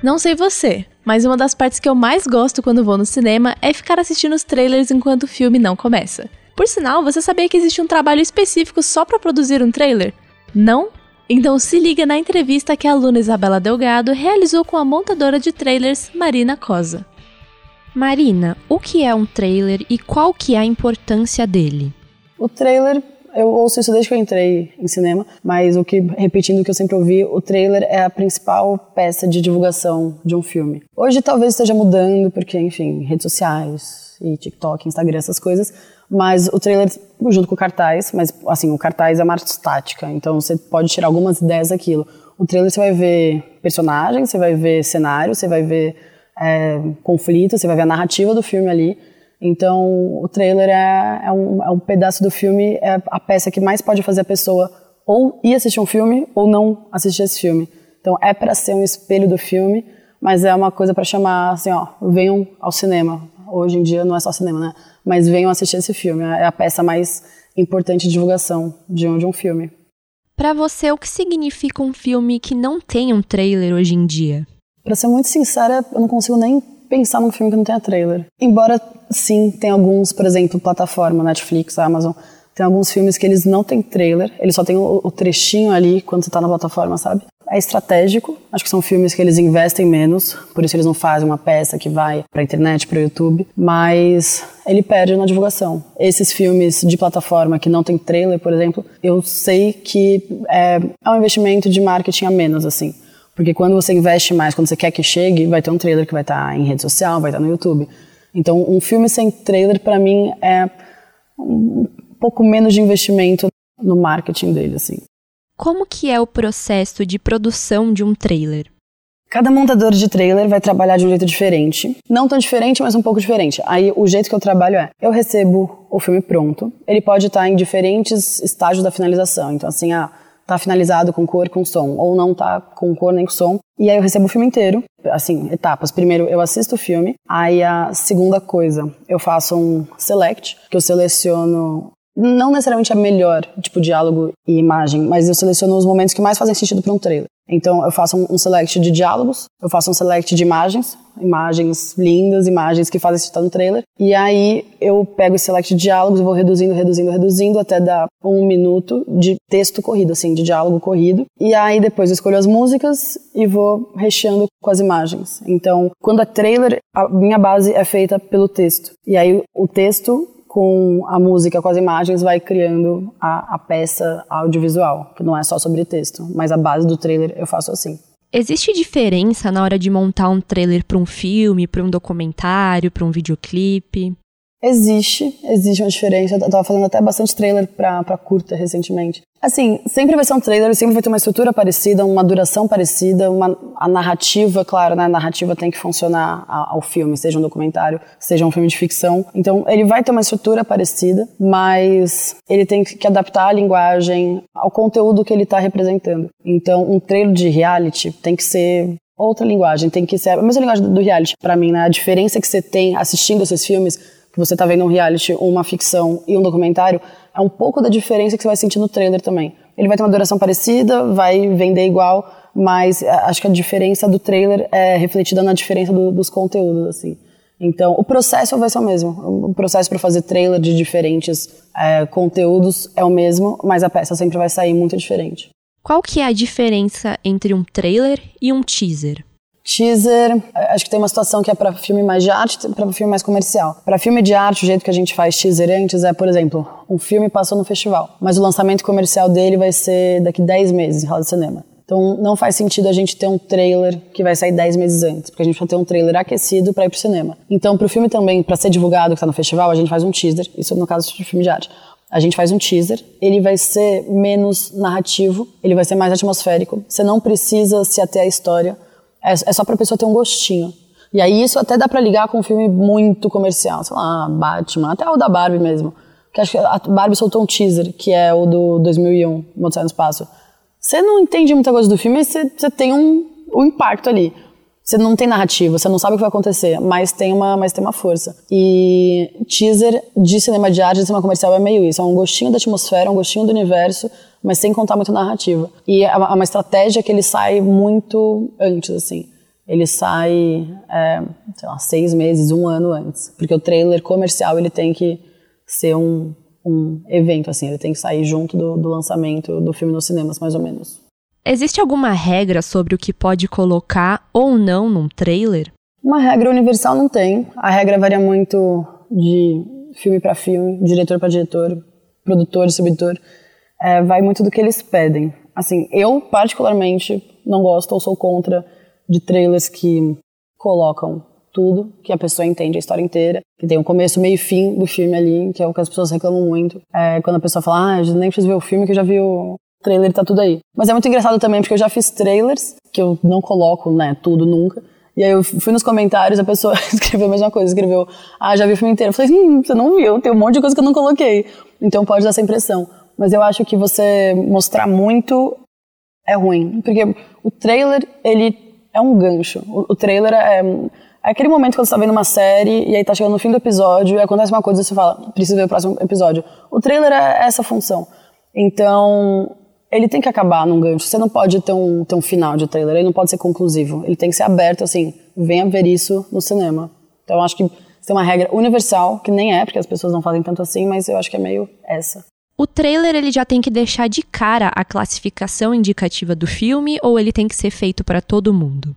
Não sei você, mas uma das partes que eu mais gosto quando vou no cinema é ficar assistindo os trailers enquanto o filme não começa. Por sinal, você sabia que existe um trabalho específico só para produzir um trailer? Não? Então se liga na entrevista que a aluna Isabela Delgado realizou com a montadora de trailers Marina Cosa. Marina, o que é um trailer e qual que é a importância dele? O trailer, eu ouço isso desde que eu entrei em cinema, mas o que, repetindo o que eu sempre ouvi, o trailer é a principal peça de divulgação de um filme. Hoje talvez esteja mudando, porque, enfim, redes sociais e TikTok, Instagram, essas coisas, mas o trailer junto com o cartaz, mas assim, o cartaz é uma arte estática, então você pode tirar algumas ideias daquilo. O trailer você vai ver personagens, você vai ver cenário, você vai ver é, conflito, você vai ver a narrativa do filme ali. Então, o trailer é, é, um, é um pedaço do filme, é a peça que mais pode fazer a pessoa ou ir assistir um filme ou não assistir esse filme. Então, é para ser um espelho do filme, mas é uma coisa para chamar assim, ó, venham ao cinema. Hoje em dia não é só cinema, né? Mas venham assistir esse filme. É a peça mais importante de divulgação de um, de um filme. Para você, o que significa um filme que não tem um trailer hoje em dia? Pra ser muito sincera, eu não consigo nem pensar num filme que não tenha trailer. Embora, sim, tem alguns, por exemplo, plataforma, Netflix, Amazon, tem alguns filmes que eles não têm trailer, eles só tem o, o trechinho ali quando você tá na plataforma, sabe? É estratégico, acho que são filmes que eles investem menos, por isso eles não fazem uma peça que vai pra internet, pro YouTube, mas ele perde na divulgação. Esses filmes de plataforma que não tem trailer, por exemplo, eu sei que é, é um investimento de marketing a menos, assim. Porque quando você investe mais, quando você quer que chegue, vai ter um trailer que vai estar em rede social, vai estar no YouTube. Então, um filme sem trailer, para mim, é um pouco menos de investimento no marketing dele, assim. Como que é o processo de produção de um trailer? Cada montador de trailer vai trabalhar de um jeito diferente. Não tão diferente, mas um pouco diferente. Aí o jeito que eu trabalho é: eu recebo o filme pronto. Ele pode estar em diferentes estágios da finalização. Então, assim, ah, tá finalizado com cor, com som, ou não tá com cor nem com som. E aí eu recebo o filme inteiro, assim, etapas. Primeiro eu assisto o filme, aí a segunda coisa, eu faço um select, que eu seleciono não necessariamente a melhor, tipo, diálogo e imagem, mas eu seleciono os momentos que mais fazem sentido para um trailer. Então, eu faço um, select de diálogos, eu faço um select de imagens, imagens lindas, imagens que fazem sentido no trailer, e aí eu pego esse select de diálogos e vou reduzindo, reduzindo, reduzindo até dar um minuto de texto corrido, assim, de diálogo corrido. E aí depois eu escolho as músicas e vou recheando com as imagens. Então, quando é trailer, a minha base é feita pelo texto. E aí o texto com a música, com as imagens, vai criando a, a peça audiovisual, que não é só sobre texto, mas a base do trailer eu faço assim. Existe diferença na hora de montar um trailer para um filme, para um documentário, para um videoclipe? Existe, existe uma diferença. Eu tava fazendo até bastante trailer pra, pra curta recentemente. Assim, sempre vai ser um trailer, sempre vai ter uma estrutura parecida, uma duração parecida, uma, a narrativa, claro, né? A narrativa tem que funcionar ao filme, seja um documentário, seja um filme de ficção. Então, ele vai ter uma estrutura parecida, mas ele tem que adaptar a linguagem ao conteúdo que ele está representando. Então, um trailer de reality tem que ser outra linguagem, tem que ser a mesma linguagem do reality para mim, né? A diferença que você tem assistindo esses filmes que você está vendo um reality, uma ficção e um documentário, é um pouco da diferença que você vai sentir no trailer também. Ele vai ter uma duração parecida, vai vender igual, mas é, acho que a diferença do trailer é refletida na diferença do, dos conteúdos, assim. Então, o processo vai ser o mesmo. O processo para fazer trailer de diferentes é, conteúdos é o mesmo, mas a peça sempre vai sair muito diferente. Qual que é a diferença entre um trailer e um teaser? Teaser, acho que tem uma situação que é para filme mais de arte para filme mais comercial. Para filme de arte, o jeito que a gente faz teaser antes é, por exemplo, um filme passou no festival, mas o lançamento comercial dele vai ser daqui 10 meses em sala de cinema. Então não faz sentido a gente ter um trailer que vai sair 10 meses antes, porque a gente vai ter um trailer aquecido para ir pro cinema. Então pro filme também, para ser divulgado que tá no festival, a gente faz um teaser, isso no caso de filme de arte. A gente faz um teaser, ele vai ser menos narrativo, ele vai ser mais atmosférico. Você não precisa se ater à história É, é só pra pessoa ter um gostinho. E aí isso até dá pra ligar com um filme muito comercial, sei lá, Batman, até o da Barbie mesmo. Que acho que a Barbie soltou um teaser, que é o do 2001, Moto no Espaço. Você não entende muita coisa do filme, mas você tem um, um impacto ali. Você não tem narrativa, você não sabe o que vai acontecer, mas tem uma, mas tem uma força. E teaser de cinema de arte, de cinema comercial é meio isso, é um gostinho da atmosfera, um gostinho do universo, mas sem contar muito narrativa. E é uma estratégia que ele sai muito antes, assim. Ele sai, é, sei lá, seis meses, um ano antes. Porque o trailer comercial, ele tem que ser um, um evento, assim. Ele tem que sair junto do, do lançamento do filme nos cinemas, mais ou menos. Existe alguma regra sobre o que pode colocar ou não num trailer? Uma regra universal não tem. A regra varia muito de filme para filme, diretor para diretor, produtor, distribuidor. É, vai muito do que eles pedem. Assim, eu particularmente não gosto ou sou contra de trailers que colocam tudo, que a pessoa entende a história inteira, que tem um começo, meio e fim do filme ali, que é o que as pessoas reclamam muito. É, quando a pessoa fala, ah, nem preciso ver o filme que eu já vi o, trailer tá tudo aí. Mas é muito engraçado também, porque eu já fiz trailers, que eu não coloco, né, tudo nunca. E aí eu fui nos comentários, a pessoa escreveu a mesma coisa, escreveu, ah, já vi o filme inteiro. Eu falei, hum, você não viu, tem um monte de coisa que eu não coloquei. Então pode dar essa impressão. Mas eu acho que você mostrar muito é ruim. Porque o trailer, ele é um gancho. O, o trailer é, é aquele momento quando você tá vendo uma série e aí tá chegando no fim do episódio e acontece uma coisa e você fala, preciso ver o próximo episódio. O trailer é essa função. Então, ele tem que acabar num gancho. Você não pode ter um, ter um final de trailer, ele não pode ser conclusivo. Ele tem que ser aberto, assim, venha ver isso no cinema. Então eu acho que tem uma regra universal, que nem é, porque as pessoas não fazem tanto assim, mas eu acho que é meio essa. O trailer ele já tem que deixar de cara a classificação indicativa do filme ou ele tem que ser feito para todo mundo?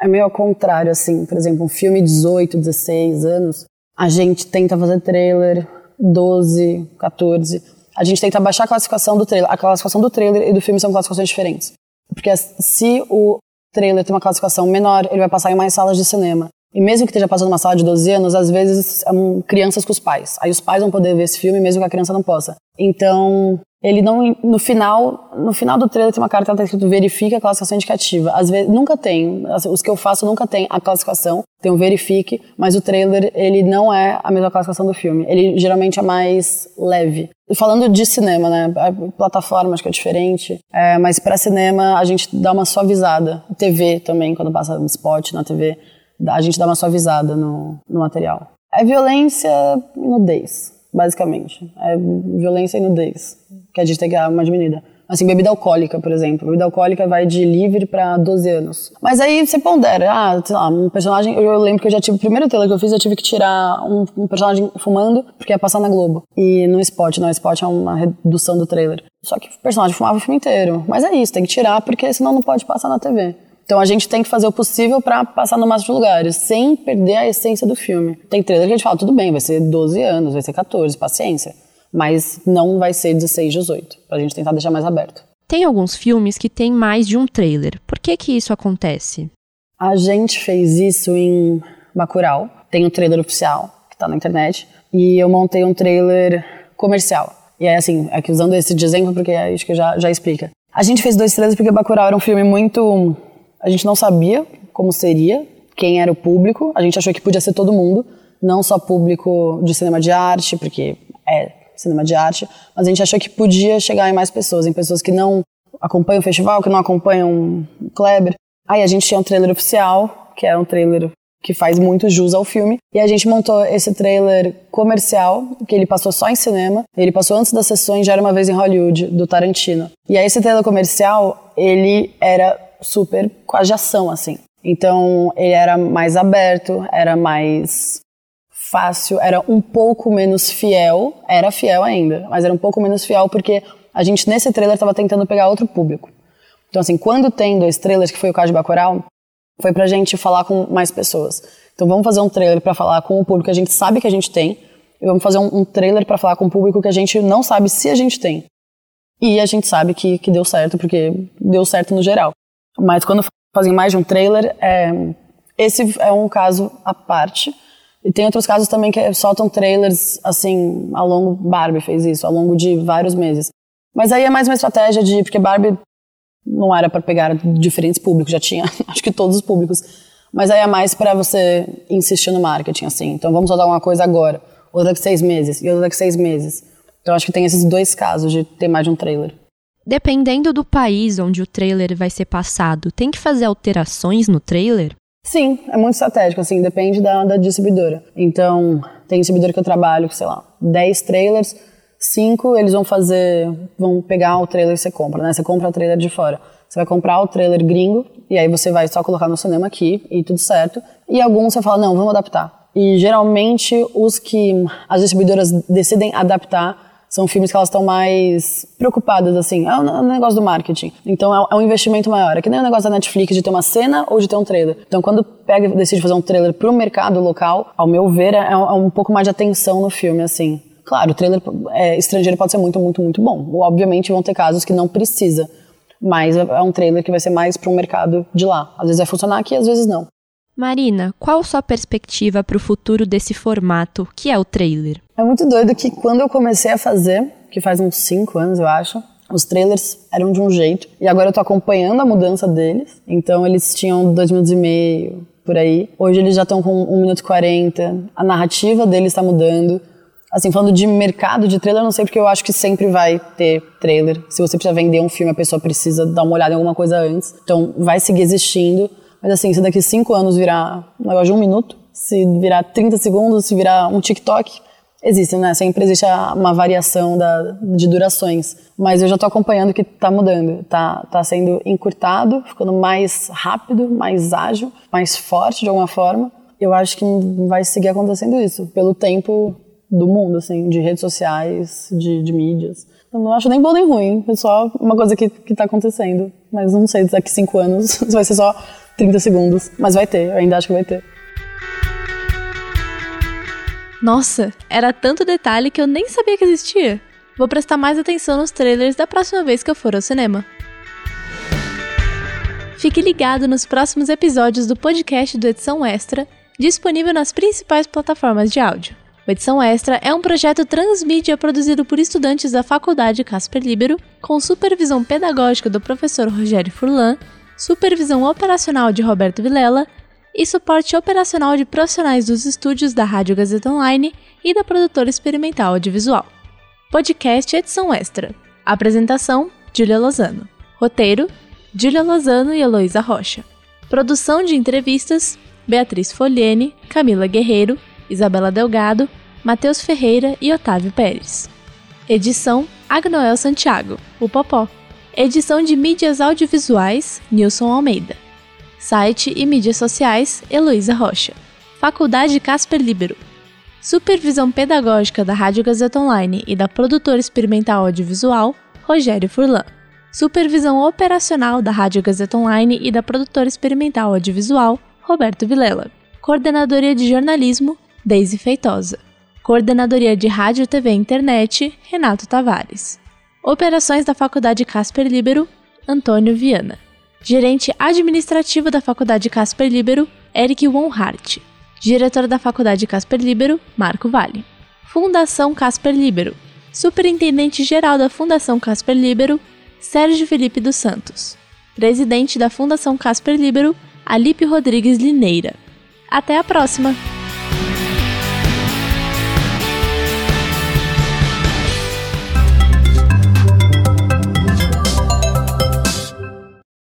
É meio ao contrário, assim. Por exemplo, um filme 18, 16 anos, a gente tenta fazer trailer 12, 14 a gente tenta baixar a classificação do trailer. A classificação do trailer e do filme são classificações diferentes. Porque se o trailer tem uma classificação menor, ele vai passar em mais salas de cinema. E mesmo que esteja passando uma sala de 12 anos, às vezes são crianças com os pais. Aí os pais vão poder ver esse filme mesmo que a criança não possa. Então, ele não no final no final do trailer tem uma carta que está escrito verifique a classificação indicativa. Às vezes nunca tem. Os que eu faço nunca tem a classificação. Tem um verifique mas o trailer ele não é a mesma classificação do filme. Ele geralmente é mais leve. Falando de cinema né? Plataforma acho que é diferente. É, mas para cinema a gente dá uma suavizada. TV também quando passa spot na TV a gente dá uma suavizada no, no material. É violência e nudez basicamente. É violência e nudez, que a gente tem que dar uma diminuída. Assim, bebida alcoólica, por exemplo. Bebida alcoólica vai de livre para 12 anos. Mas aí você pondera, ah, sei lá, um personagem. Eu lembro que eu já tive. O primeiro trailer que eu fiz, eu tive que tirar um, um personagem fumando, porque ia passar na Globo. E no spot, não, spot é uma redução do trailer. Só que o personagem fumava o filme inteiro. Mas é isso, tem que tirar, porque senão não pode passar na TV. Então a gente tem que fazer o possível para passar no máximo de lugares, sem perder a essência do filme. Tem trailer que a gente fala, tudo bem, vai ser 12 anos, vai ser 14, paciência. Mas não vai ser 16, 18, pra gente tentar deixar mais aberto. Tem alguns filmes que tem mais de um trailer. Por que que isso acontece? A gente fez isso em Bacurau. Tem o um trailer oficial, que tá na internet. E eu montei um trailer comercial. E é assim, aqui usando esse de exemplo, porque acho que já, já explica. A gente fez dois trailers porque Bacurau era um filme muito a gente não sabia como seria, quem era o público. A gente achou que podia ser todo mundo, não só público de cinema de arte, porque é cinema de arte, mas a gente achou que podia chegar em mais pessoas, em pessoas que não acompanham o festival, que não acompanham o Kleber. Aí a gente tinha um trailer oficial, que é um trailer que faz muito jus ao filme. E a gente montou esse trailer comercial, que ele passou só em cinema. Ele passou antes das sessões Já Era Uma Vez em Hollywood, do Tarantino. E aí esse trailer comercial, ele era super quase ação, assim. Então ele era mais aberto, era mais fácil, era um pouco menos fiel, era fiel ainda, mas era um pouco menos fiel porque a gente nesse trailer estava tentando pegar outro público. Então assim, quando tem dois trailers, que foi o caso de Bacurau, foi pra gente falar com mais pessoas. Então vamos fazer um trailer para falar com o público que a gente sabe que a gente tem, e vamos fazer um, um trailer para falar com o público que a gente não sabe se a gente tem. E a gente sabe que, que deu certo, porque deu certo no geral. Mas quando fazem mais de um trailer, é, esse é um caso à parte. E tem outros casos também que soltam trailers, assim, ao longo. Barbie fez isso, ao longo de vários meses. Mas aí é mais uma estratégia de. Porque Barbie não era para pegar diferentes públicos, já tinha acho que todos os públicos. Mas aí é mais para você insistir no marketing, assim. Então vamos soltar uma coisa agora, outra daqui seis meses, e outra daqui seis meses. Então acho que tem esses dois casos de ter mais de um trailer. Dependendo do país onde o trailer vai ser passado, tem que fazer alterações no trailer? Sim, é muito estratégico, assim, depende da, da distribuidora. Então, tem distribuidora que eu trabalho, sei lá, 10 trailers, 5 eles vão fazer, vão pegar o trailer que você compra, né? Você compra o trailer de fora. Você vai comprar o trailer gringo, e aí você vai só colocar no cinema aqui, e tudo certo. E alguns você fala, não, vamos adaptar. E geralmente os que as distribuidoras decidem adaptar são filmes que elas estão mais preocupadas, assim. É um, negócio do marketing. Então é, é, um investimento maior. É que nem o negócio da Netflix de ter uma cena ou de ter um trailer. Então quando pega decide fazer um trailer pro mercado local, ao meu ver, é, é um pouco mais de atenção no filme, assim. Claro, o trailer é, estrangeiro pode ser muito, muito, muito bom. Obviamente vão ter casos que não precisa. Mas é, é um trailer que vai ser mais para o mercado de lá. Às vezes vai funcionar aqui, às vezes não. Marina, qual sua perspectiva para o futuro desse formato, que é o trailer? É muito doido que quando eu comecei a fazer, que faz uns 5 anos eu acho, os trailers eram de um jeito e agora eu tô acompanhando a mudança deles. Então eles tinham dois minutos e meio por aí. Hoje eles já estão com 1 minuto e 40. A narrativa deles está mudando. Assim, falando de mercado de trailer, eu não sei porque eu acho que sempre vai ter trailer. Se você precisa vender um filme, a pessoa precisa dar uma olhada em alguma coisa antes. Então vai seguir existindo. Mas assim, se daqui cinco anos virar um negócio de um minuto, se virar 30 segundos, se virar um TikTok, existe, né? Sempre existe uma variação da, de durações. Mas eu já estou acompanhando que está mudando. Está tá sendo encurtado, ficando mais rápido, mais ágil, mais forte de alguma forma. Eu acho que vai seguir acontecendo isso, pelo tempo do mundo, assim, de redes sociais, de, de mídias. Eu não acho nem bom nem ruim, é só uma coisa que, que tá acontecendo. Mas não sei, daqui cinco anos vai ser só 30 segundos. Mas vai ter, eu ainda acho que vai ter. Nossa, era tanto detalhe que eu nem sabia que existia. Vou prestar mais atenção nos trailers da próxima vez que eu for ao cinema. Fique ligado nos próximos episódios do podcast do Edição Extra, disponível nas principais plataformas de áudio. O Edição Extra é um projeto transmídia produzido por estudantes da Faculdade Casper Libero, com supervisão pedagógica do professor Rogério Furlan supervisão operacional de Roberto Vilela e suporte operacional de profissionais dos estúdios da Rádio Gazeta Online e da produtora experimental audiovisual. Podcast edição extra. Apresentação: Júlia Lozano. Roteiro: Júlia Lozano e Heloísa Rocha. Produção de entrevistas: Beatriz Foliene, Camila Guerreiro, Isabela Delgado, Matheus Ferreira e Otávio Pérez. Edição: Agnoel Santiago, o Popó. Edição de mídias audiovisuais, Nilson Almeida. Site e mídias sociais, Heloísa Rocha. Faculdade Casper Libero. Supervisão pedagógica da Rádio Gazeta Online e da produtora experimental audiovisual, Rogério Furlan. Supervisão operacional da Rádio Gazeta Online e da produtora experimental audiovisual, Roberto Vilela. Coordenadoria de jornalismo, Deise Feitosa. Coordenadoria de Rádio, TV e Internet, Renato Tavares. Operações da Faculdade Casper Libero, Antônio Viana. Gerente administrativo da Faculdade Casper Libero, Eric Wonhart. Diretor da Faculdade Casper Libero, Marco Vale. Fundação Casper Libero. Superintendente geral da Fundação Casper Libero, Sérgio Felipe dos Santos. Presidente da Fundação Casper Libero, Alipe Rodrigues Lineira. Até a próxima!